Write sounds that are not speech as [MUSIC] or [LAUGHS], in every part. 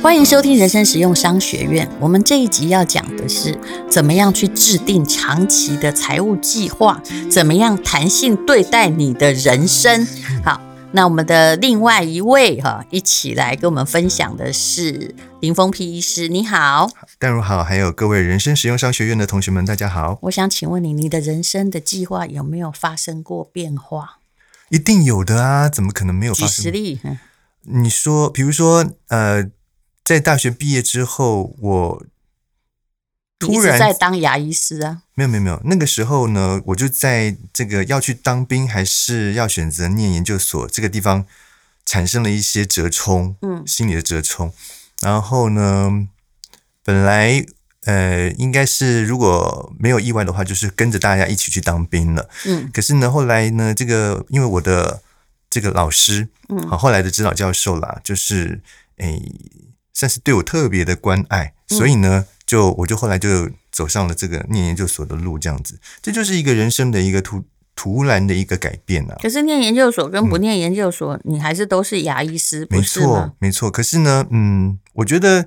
欢迎收听人生实用商学院。我们这一集要讲的是怎么样去制定长期的财务计划，怎么样弹性对待你的人生。好，那我们的另外一位哈，一起来跟我们分享的是林峰皮医师。你好，淡如好，还有各位人生实用商学院的同学们，大家好。我想请问你，你的人生的计划有没有发生过变化？一定有的啊，怎么可能没有发生？举实例。你说，比如说，呃。在大学毕业之后，我突然在当牙医师啊？没有没有没有，那个时候呢，我就在这个要去当兵还是要选择念研究所这个地方产生了一些折冲，嗯，心理的折冲。然后呢，本来呃应该是如果没有意外的话，就是跟着大家一起去当兵了，嗯。可是呢，后来呢，这个因为我的这个老师，嗯，好，后来的指导教授啦，就是诶。算是对我特别的关爱，所以呢，就我就后来就走上了这个念研究所的路，这样子，这就是一个人生的一个突突然的一个改变啊。可是念研究所跟不念研究所，嗯、你还是都是牙医师，没错，没错。可是呢，嗯，我觉得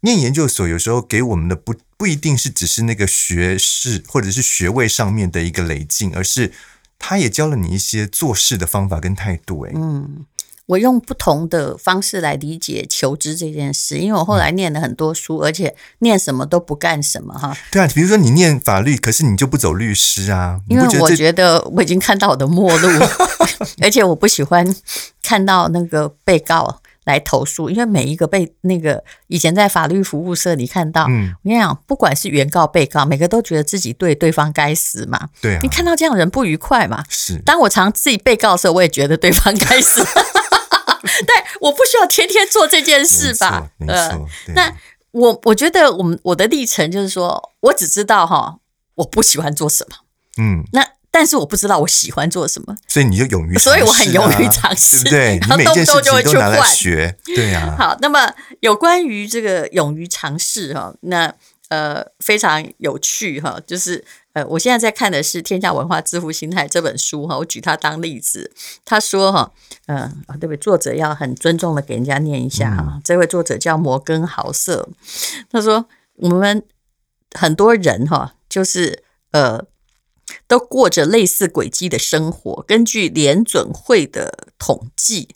念研究所有时候给我们的不不一定是只是那个学士或者是学位上面的一个累进，而是他也教了你一些做事的方法跟态度。哎，嗯。我用不同的方式来理解求知这件事，因为我后来念了很多书，嗯、而且念什么都不干什么哈。对啊，比如说你念法律，可是你就不走律师啊？因为我觉得我已经看到我的末路，[LAUGHS] 而且我不喜欢看到那个被告来投诉，因为每一个被那个以前在法律服务社你看到，嗯，我跟你讲，不管是原告、被告，每个都觉得自己对对方该死嘛。对啊，你看到这样的人不愉快嘛？是。当我常自己被告的时候，我也觉得对方该死。[LAUGHS] 但我不需要天天做这件事吧？呃，那我我觉得我们我的历程就是说，我只知道哈，我不喜欢做什么，嗯，那但是我不知道我喜欢做什么，所以你就勇于，所以我很勇于尝试，对，然后动不动就会去换学，对呀。好，那么有关于这个勇于尝试哈，那呃非常有趣哈，就是。呃，我现在在看的是《天下文化致富心态》这本书哈，我举它当例子。他说哈，嗯、呃，啊，对不对？作者要很尊重的给人家念一下哈。嗯、这位作者叫摩根豪瑟，他说我们很多人哈，就是呃，都过着类似轨迹的生活。根据联准会的统计。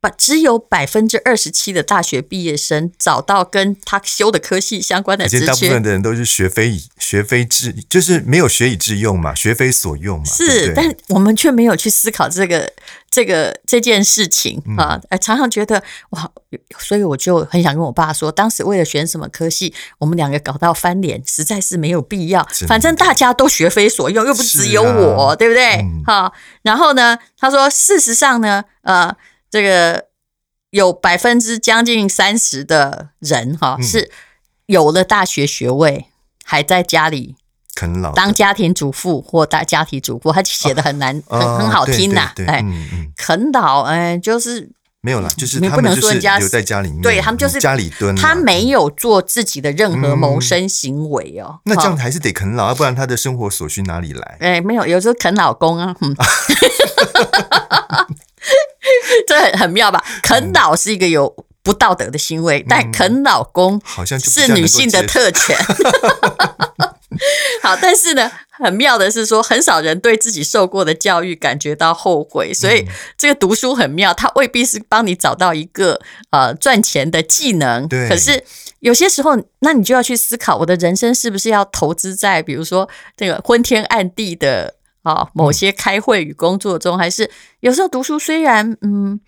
把只有百分之二十七的大学毕业生找到跟他修的科系相关的职缺，而且大部分的人都是学非以学非致，就是没有学以致用嘛，学非所用嘛。是，对对，但我们却没有去思考这个这个这件事情啊！常常觉得哇，所以我就很想跟我爸说，当时为了选什么科系，我们两个搞到翻脸，实在是没有必要。反正大家都学非所用，又不只有我，啊、对不对？好、嗯，然后呢，他说，事实上呢，呃。这个有百分之将近三十的人哈，嗯、是有了大学学位，还在家里啃老当家庭主妇或大家庭主妇，他写的很难，哦、很很好听呐，哎，啃老，哎，就是没有了，就是他们不能说人家留在家里面，对他们就是家里蹲，他没有做自己的任何谋生行为哦。嗯、那这样还是得啃老，要不然他的生活所需哪里来？哎，没有，有时候啃老公啊。嗯 [LAUGHS] [LAUGHS] 这很很妙吧？啃老是一个有不道德的行为，嗯、但啃老公好像是女性的特权。[LAUGHS] 好，但是呢，很妙的是说，很少人对自己受过的教育感觉到后悔，所以这个读书很妙，它未必是帮你找到一个呃赚钱的技能。对，可是有些时候，那你就要去思考，我的人生是不是要投资在比如说这个昏天暗地的。啊，某些开会与工作中，还是有时候读书虽然嗯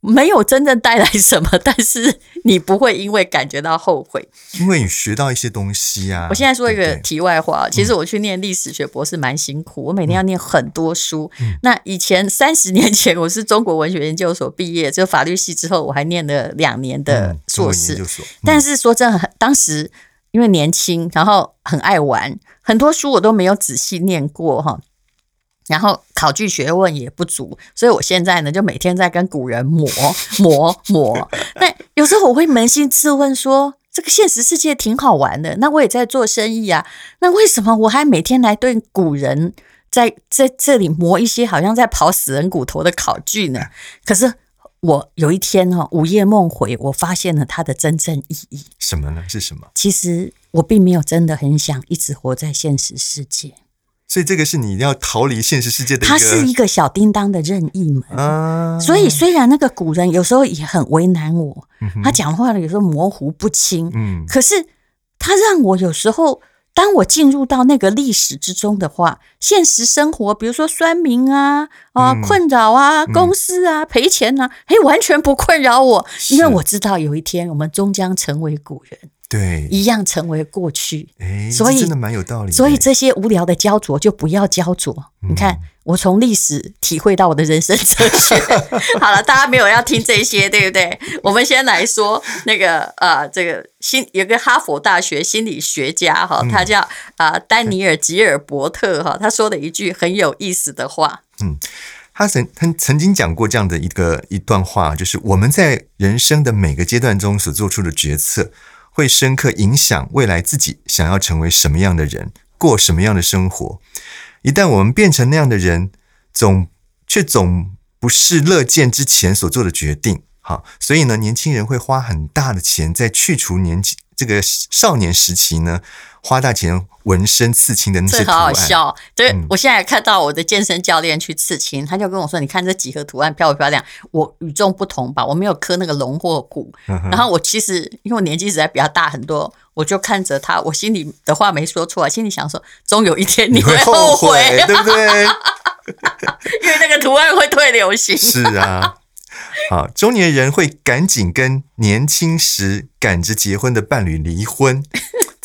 没有真正带来什么，[LAUGHS] 但是你不会因为感觉到后悔，因为你学到一些东西啊。我现在说一个题外话，对对，其实我去念历史学博士蛮辛苦，嗯、我每天要念很多书。嗯、那以前三十年前我是中国文学研究所毕业，就法律系之后，我还念了两年的硕士。但是说真的，当时因为年轻，然后很爱玩，很多书我都没有仔细念过哈。然后考据学问也不足，所以我现在呢就每天在跟古人磨磨磨。那有时候我会扪心自问说，这个现实世界挺好玩的，那我也在做生意啊，那为什么我还每天来对古人在在这里磨一些好像在刨死人骨头的考据呢？可是我有一天哈午夜梦回，我发现了它的真正意义。什么呢？是什么？其实我并没有真的很想一直活在现实世界。所以这个是你要逃离现实世界的一个。它是一个小叮当的任意门。啊。所以虽然那个古人有时候也很为难我，嗯、他讲话呢有时候模糊不清。嗯。可是他让我有时候。当我进入到那个历史之中的话，现实生活，比如说酸民啊啊、呃、困扰啊、嗯、公司啊赔钱啊，嘿，完全不困扰我，因为我知道有一天我们终将成为古人。对，一样成为过去。哎，所以真的蛮有道理。所以这些无聊的焦灼就不要焦灼。嗯、你看，我从历史体会到我的人生哲学。[LAUGHS] 好了，大家没有要听这些，对不对？我们先来说那个呃，这个心有个哈佛大学心理学家哈，他叫啊、呃、丹尼尔吉尔伯特哈，他说的一句很有意思的话。嗯，他曾他曾经讲过这样的一个一段话，就是我们在人生的每个阶段中所做出的决策。会深刻影响未来自己想要成为什么样的人，过什么样的生活。一旦我们变成那样的人，总却总不是乐见之前所做的决定。好，所以呢，年轻人会花很大的钱在去除年纪这个少年时期呢。花大钱纹身刺青的那些图案，这好好笑。对，嗯、我现在看到我的健身教练去刺青，他就跟我说：“你看这几何图案漂不漂亮？”我与众不同吧，我没有刻那个龙或虎。嗯、然后我其实因为我年纪实在比较大很多，我就看着他，我心里的话没说出来，心里想说：终有一天你会后悔，会后悔对不对？[LAUGHS] 因为那个图案会退流行。是啊，好，中年人会赶紧跟年轻时赶着结婚的伴侣离婚。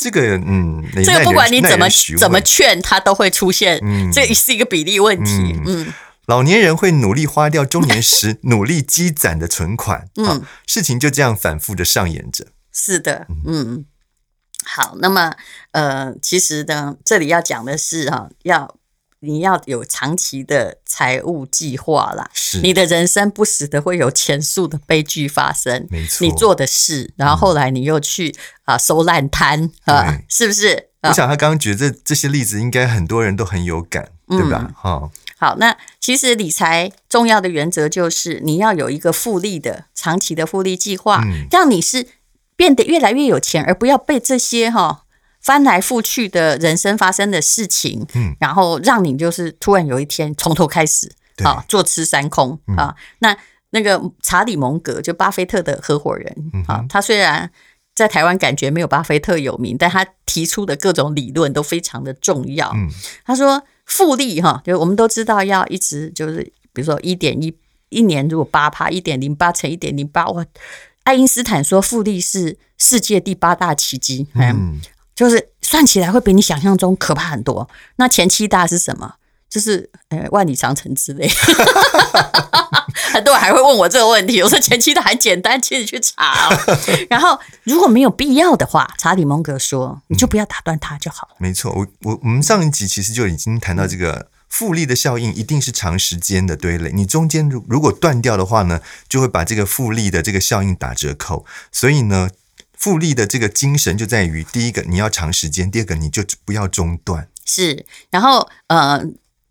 这个嗯，这个不管你怎么怎么劝，他都会出现。嗯，这是一个比例问题。嗯，嗯，老年人会努力花掉中年时 [LAUGHS] 努力积攒的存款。嗯，事情就这样反复的上演着。是的，嗯，好，那么呃，其实呢，这里要讲的是哈，要。你要有长期的财务计划啦，是。你的人生不时的会有前述的悲剧发生，没错，你做的事，然后后来你又去啊、嗯、收烂摊啊，是不是？我想他刚刚举的这这些例子，应该很多人都很有感，嗯、对吧？好，好，那其实理财重要的原则就是你要有一个复利的长期的复利计划，嗯、让你是变得越来越有钱，而不要被这些哈。翻来覆去的人生发生的事情，嗯，然后让你就是突然有一天从头开始，啊，坐吃山空啊。那那个查理蒙格就巴菲特的合伙人啊，他虽然在台湾感觉没有巴菲特有名，但他提出的各种理论都非常的重要。他说复利哈，就我们都知道要一直就是，比如说一点一一年如果八趴，一点零八乘一点零八，哇，爱因斯坦说复利是世界第八大奇迹，嗯。就是算起来会比你想象中可怕很多。那前七大是什么？就是呃万里长城之类。[LAUGHS] 很多人还会问我这个问题，我说前七大还简单，请你去查。然后如果没有必要的话，查理蒙格说你就不要打断它就好了。嗯、没错，我我我们上一集其实就已经谈到这个复利的效应，一定是长时间的堆垒。你中间如如果断掉的话呢，就会把这个复利的这个效应打折扣。所以呢。复利的这个精神就在于，第一个你要长时间，第二个你就不要中断。是，然后呃，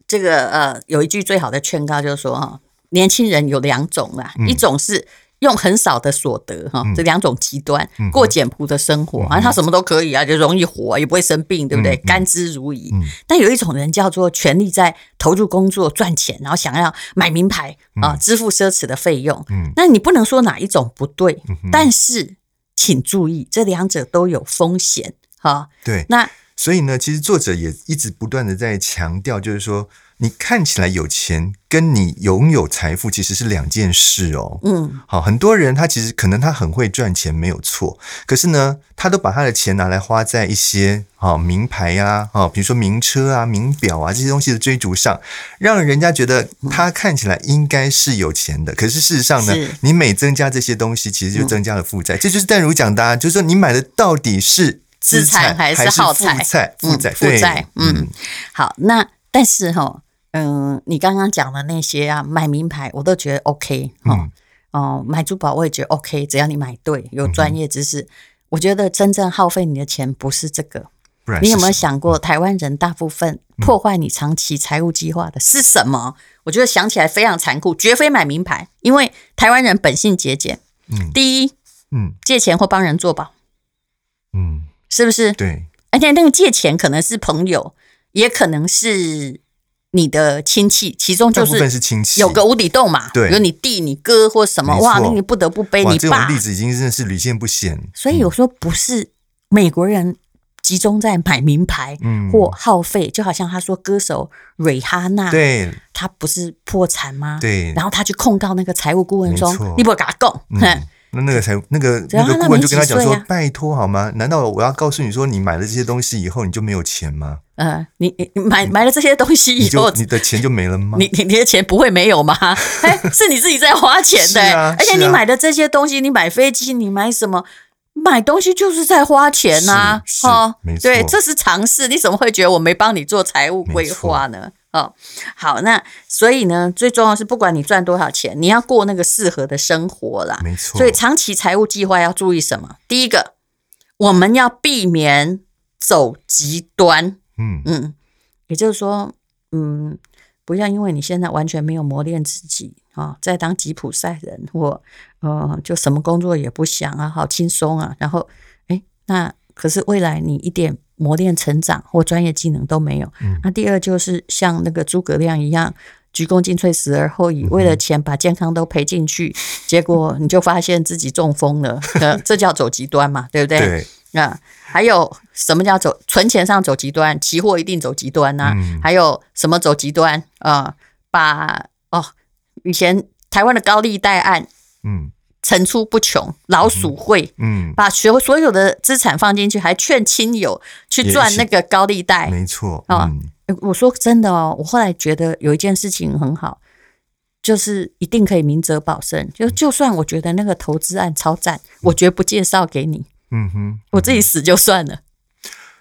这个呃，有一句最好的劝告就是说哈，年轻人有两种啦，嗯、一种是用很少的所得哈，这两种极端、嗯、过简朴的生活，反正、嗯、他什么都可以啊，就容易活，也不会生病，对不对？嗯、甘之如饴。嗯、但有一种人叫做全力在投入工作赚钱，然后想要买名牌啊，支付奢侈的费用。嗯，那你不能说哪一种不对，嗯、但是。请注意，这两者都有风险，哈。对，那所以呢，其实作者也一直不断的在强调，就是说。你看起来有钱，跟你拥有财富其实是两件事哦。嗯，好，很多人他其实可能他很会赚钱，没有错。可是呢，他都把他的钱拿来花在一些啊名牌呀，啊，比如说名车啊、名表啊这些东西的追逐上，让人家觉得他看起来应该是有钱的。可是事实上呢，你每增加这些东西，其实就增加了负债。嗯、这就是淡如讲的、啊，就是说你买的到底是资产还是耗财？负债，负债，负债。嗯，好，那但是哈。嗯，你刚刚讲的那些啊，买名牌我都觉得 OK 哈、嗯，哦，买珠宝我也觉得 OK，只要你买对，有专业知识。嗯、我觉得真正耗费你的钱不是这个，你有没有想过，台湾人大部分破坏你长期财务计划的是什么？我觉得想起来非常残酷，绝非买名牌，因为台湾人本性节俭。嗯，第一，嗯，借钱或帮人做保，嗯，是不是？对。而且那个借钱可能是朋友，也可能是你的亲戚，其中就是亲戚，有个无底洞嘛。对，有你弟、你哥或什么，哇，那你不得不背你爸。这种例子已经真的是屡见不鲜。所以有时候不是美国人。集中在买名牌或耗费，嗯、就好像他说歌手瑞哈娜，对，他不是破产吗？对，然后他去控告那个财务顾问说：“你不给他供。嗯”那那个财那个那个顾问就跟他讲说：“拜托好吗？难道我要告诉你说，你买了这些东西以后你就没有钱吗？”呃，你你买买了这些东西以后，你的钱就没了吗？你你你的钱不会没有吗？[LAUGHS] 哎，是你自己在花钱的，啊、而且你买的这些东西，你买飞机，你买什么？买东西就是在花钱呐、啊，哦，没错，对，这是常识。你怎么会觉得我没帮你做财务规划呢？哦，好，那所以呢，最重要是，不管你赚多少钱，你要过那个适合的生活啦。没错。所以长期财务计划要注意什么？第一个，我们要避免走极端。嗯嗯，也就是说，嗯，不要因为你现在完全没有磨练自己。啊、哦，再当吉普赛人，或呃，就什么工作也不想啊，好轻松啊。然后，哎，那可是未来你一点磨练、成长或专业技能都没有。嗯、那第二就是像那个诸葛亮一样，鞠躬尽瘁，死而后已，为了钱把健康都赔进去，嗯、结果你就发现自己中风了。[LAUGHS] 这叫走极端嘛，对不对？对。啊，还有什么叫走存钱上走极端？期货一定走极端呐、啊。嗯、还有什么走极端啊、呃？把哦。以前台湾的高利贷案，嗯，层出不穷，老鼠会，嗯，把所所有的资产放进去，还劝亲友去赚那个高利贷，没错啊。我说真的哦，我后来觉得有一件事情很好，就是一定可以明哲保身，就就算我觉得那个投资案超赞，我绝不介绍给你，嗯哼，我自己死就算了。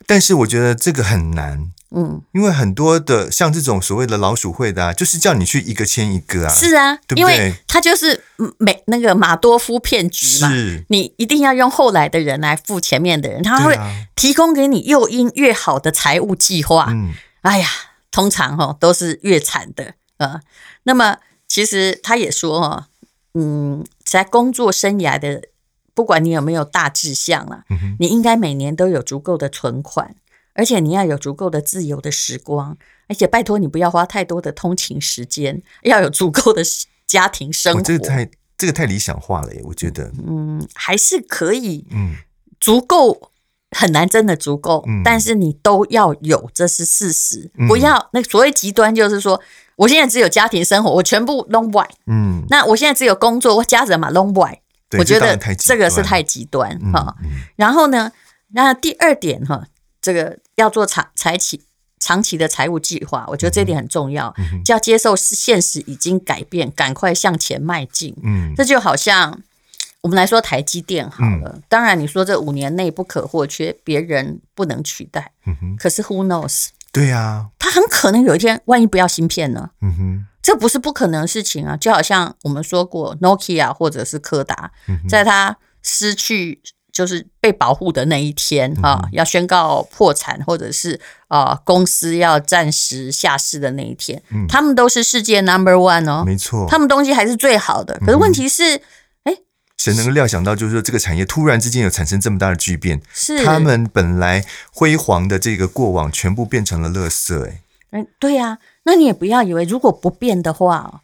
但是我觉得这个很难。嗯，因为很多的像这种所谓的老鼠会的啊，就是叫你去一个签一个啊。是啊，对不对？因为他就是美那个马多夫骗局嘛。是，你一定要用后来的人来付前面的人，他会提供给你诱因越好的财务计划。嗯，哎呀，通常哈都是越惨的啊。那么其实他也说哈，嗯，在工作生涯的，不管你有没有大志向啊，嗯，你应该每年都有足够的存款。而且你要有足够的自由的时光，而且拜托你不要花太多的通勤时间，要有足够的家庭生活。这个太这个太理想化了耶，我觉得。嗯，还是可以，嗯，足够很难，真的足够，嗯，但是你都要有，这是事实。嗯，不要那所谓极端，就是说我现在只有家庭生活，我全部 long white，嗯，那我现在只有工作，我家人嘛 long white，我觉得这个是太极端哈。然后呢，那第二点哈。这个要做长长期长期的财务计划，我觉得这点很重要。就要接受是现实已经改变，赶快向前迈进。嗯，这就好像我们来说台积电好了。嗯、当然，你说这五年内不可或缺，别人不能取代。嗯哼。可是 Who knows？对呀、啊，他很可能有一天，万一不要芯片呢？嗯哼，这不是不可能的事情啊。就好像我们说过，Nokia 或者是柯达，在他失去。就是被保护的那一天啊，要宣告破产，或者是啊公司要暂时下市的那一天，他们都是世界 number one 哦，没错，他们东西还是最好的。可是问题是，哎，谁能够料想到，就是说这个产业突然之间有产生这么大的巨变，是他们本来辉煌的这个过往全部变成了垃圾。哎，嗯，对呀，那你也不要以为如果不变的话，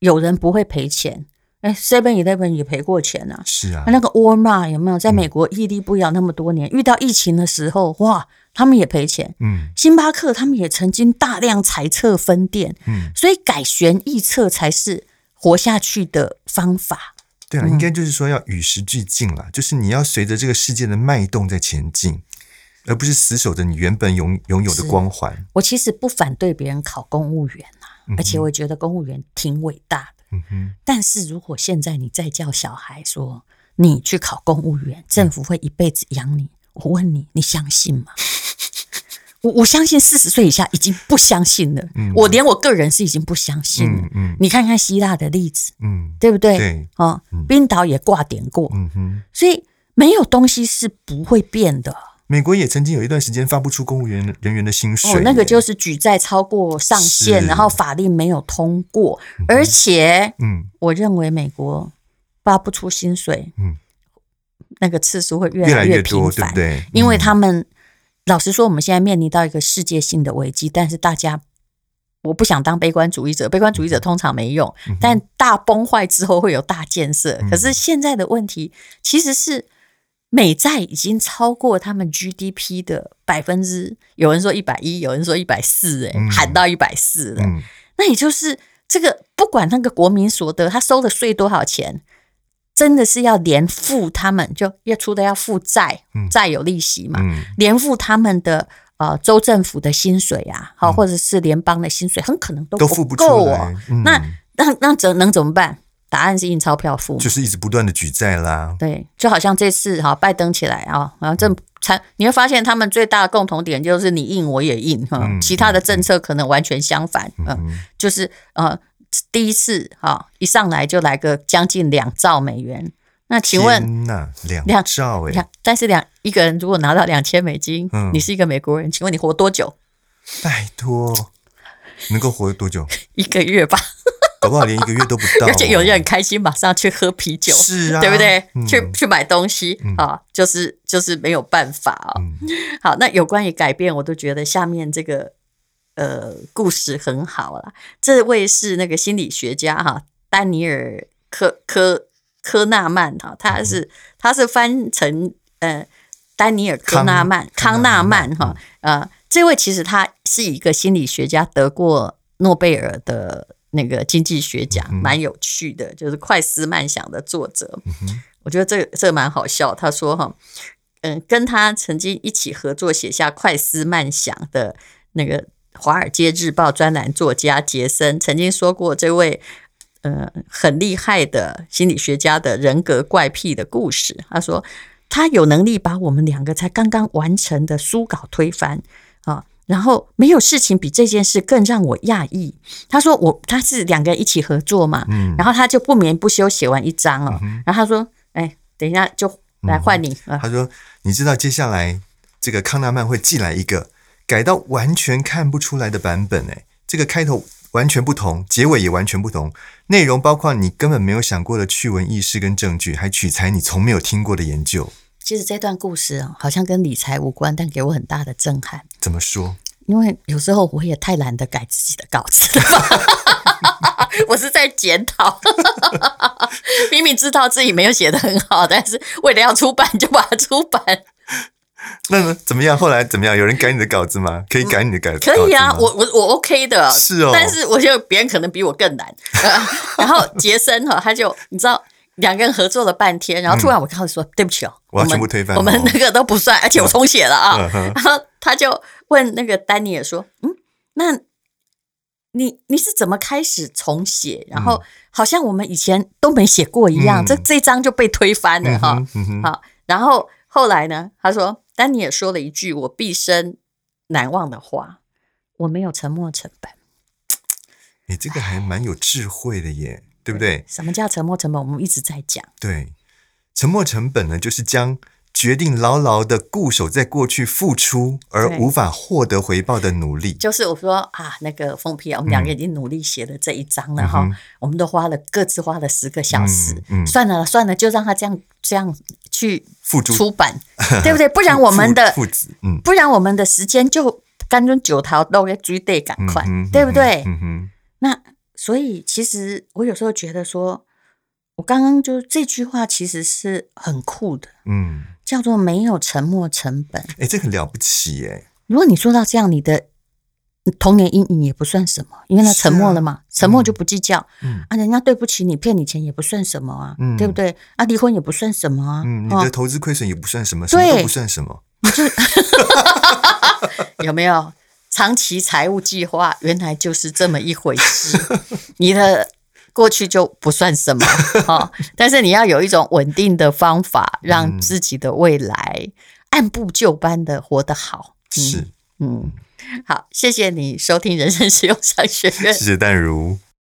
有人不会赔钱。哎，Seven Eleven 也赔过钱啊。是啊，那个沃尔玛有没有在美国屹立不摇那么多年？嗯、遇到疫情的时候，哇，他们也赔钱。嗯，星巴克他们也曾经大量裁撤分店。嗯，所以改弦易辙才是活下去的方法。对啊，应该就是说要与时俱进啦，嗯、就是你要随着这个世界的脉动在前进，而不是死守着你原本拥拥有的光环。我其实不反对别人考公务员啊，嗯、而且我觉得公务员挺伟大的。但是如果现在你再叫小孩说你去考公务员，政府会一辈子养你，我问你，你相信吗？[LAUGHS] 我我相信四十岁以下已经不相信了，我连我个人是已经不相信了。你看看希腊的例子，对不对？对，冰岛也挂点过，所以没有东西是不会变的。美国也曾经有一段时间发不出公务员人员的薪水。哦，那个就是举债超过上限，然后法令没有通过，嗯、而且，嗯，我认为美国发不出薪水，嗯，那个次数会越来越频繁，对不对？因为他们、嗯、老实说，我们现在面临到一个世界性的危机，但是大家。我不想当悲观主义者，悲观主义者通常没用，嗯、但大崩坏之后会有大建设。嗯、可是现在的问题其实是美债已经超过他们 GDP 的百分之，有人说一百一，有人说一百四，哎，喊到一百四了。嗯、那也就是这个，不管那个国民所得，他收的税多少钱，真的是要连付他们，就要出的要付债，债有利息嘛，嗯、连付他们的。呃，州政府的薪水啊，好，或者是联邦的薪水，很可能都不够哦。那那那怎能怎么办？答案是印钞票付，就是一直不断的举债啦。对，就好像这次哈，拜登起来啊，然后这才你会发现他们最大的共同点就是你印我也印哈，其他的政策可能完全相反。嗯，就是呃，第一次哈一上来就来个将近两兆美元。那请问，两兆诶，但是两一个人如果拿到两千美金，嗯，你是一个美国人，请问你活多久？拜托，能够活多久？[LAUGHS] 一个月吧，搞不好连一个月都不到。而且有人很开心，马上去喝啤酒，是啊，对不对？去去买东西啊，就是就是没有办法啊。好，那有关于改变，我都觉得下面这个呃故事很好了。这位是那个心理学家哈，丹尼尔科科。科纳曼哈，他是他是翻成呃丹尼尔科纳曼康纳曼哈呃，这位其实他是一个心理学家，得过诺贝尔的那个经济学奖，蛮有趣的，就是《快思慢想》的作者。我觉得这这蛮好笑。他说哈，嗯，跟他曾经一起合作写下《快思慢想》的那个《华尔街日报》专栏作家杰森曾经说过，这位。呃，很厉害的心理学家的人格怪癖的故事。他说，他有能力把我们两个才刚刚完成的书稿推翻啊，然后没有事情比这件事更让我讶异。他说我，他是两个人一起合作嘛，嗯，然后他就不眠不休写完一章哦，嗯、然后他说，哎，等一下就来换你。嗯、他说，你知道接下来这个康纳曼会寄来一个改到完全看不出来的版本，哎，这个开头。完全不同，结尾也完全不同，内容包括你根本没有想过的趣闻轶事跟证据，还取材你从没有听过的研究。其实这段故事啊，好像跟理财无关，但给我很大的震撼。怎么说？因为有时候我也太懒得改自己的稿子了，[LAUGHS] 我是在检讨。[LAUGHS] 明明知道自己没有写的很好，但是为了要出版，就把它出版。那呢？怎么样？后来怎么样？有人改你的稿子吗？可以改你的稿子？可以啊，我我我 OK 的。是哦，但是我觉得别人可能比我更难。[LAUGHS] 然后杰森哈，他就你知道，两个人合作了半天，然后突然我跟他说：“对不起哦，我要全部推翻，我们那个都不算，而且我重写了啊。”然后他就问那个丹尼尔说：“嗯，那你你是怎么开始重写？然后好像我们以前都没写过一样，这这张就被推翻了哈。好，然后后来呢？他说。丹尼尔说了一句我毕生难忘的话：“我没有沉没成本。”你这个还蛮有智慧的耶，对不对？什么叫沉没成本？我们一直在讲。对，沉没成本呢，就是将决定牢牢的固守在过去付出而无法获得回报的努力。就是我说啊，那个封皮啊，我们两个已经努力写了这一章了哈，嗯、我们都花了各自花了十个小时。嗯嗯、算了算了，就让他这样这样。去付出版，[LAUGHS] 对不对？不然我们的不然我们的时间就干脆九条都要追得赶快，对不对？嗯哼那所以其实我有时候觉得说，我刚刚就这句话其实是很酷的，嗯，叫做没有沉没成本。哎，这很了不起哎！如果你做到这样，你的。童年阴影也不算什么，因为他沉默了嘛，沉默就不计较。嗯啊，人家对不起你，骗你钱也不算什么啊，对不对？啊，离婚也不算什么啊，嗯，你的投资亏损也不算什么，什么都不算什么。[LAUGHS] 你 [LAUGHS] 就有没有长期财务计划？原来就是这么一回事。[LAUGHS] 你的过去就不算什么 [LAUGHS] 哈，但是你要有一种稳定的方法，让自己的未来按部就班的活得好。是，嗯。好，谢谢你收听人生实用商学院。谢谢淡如。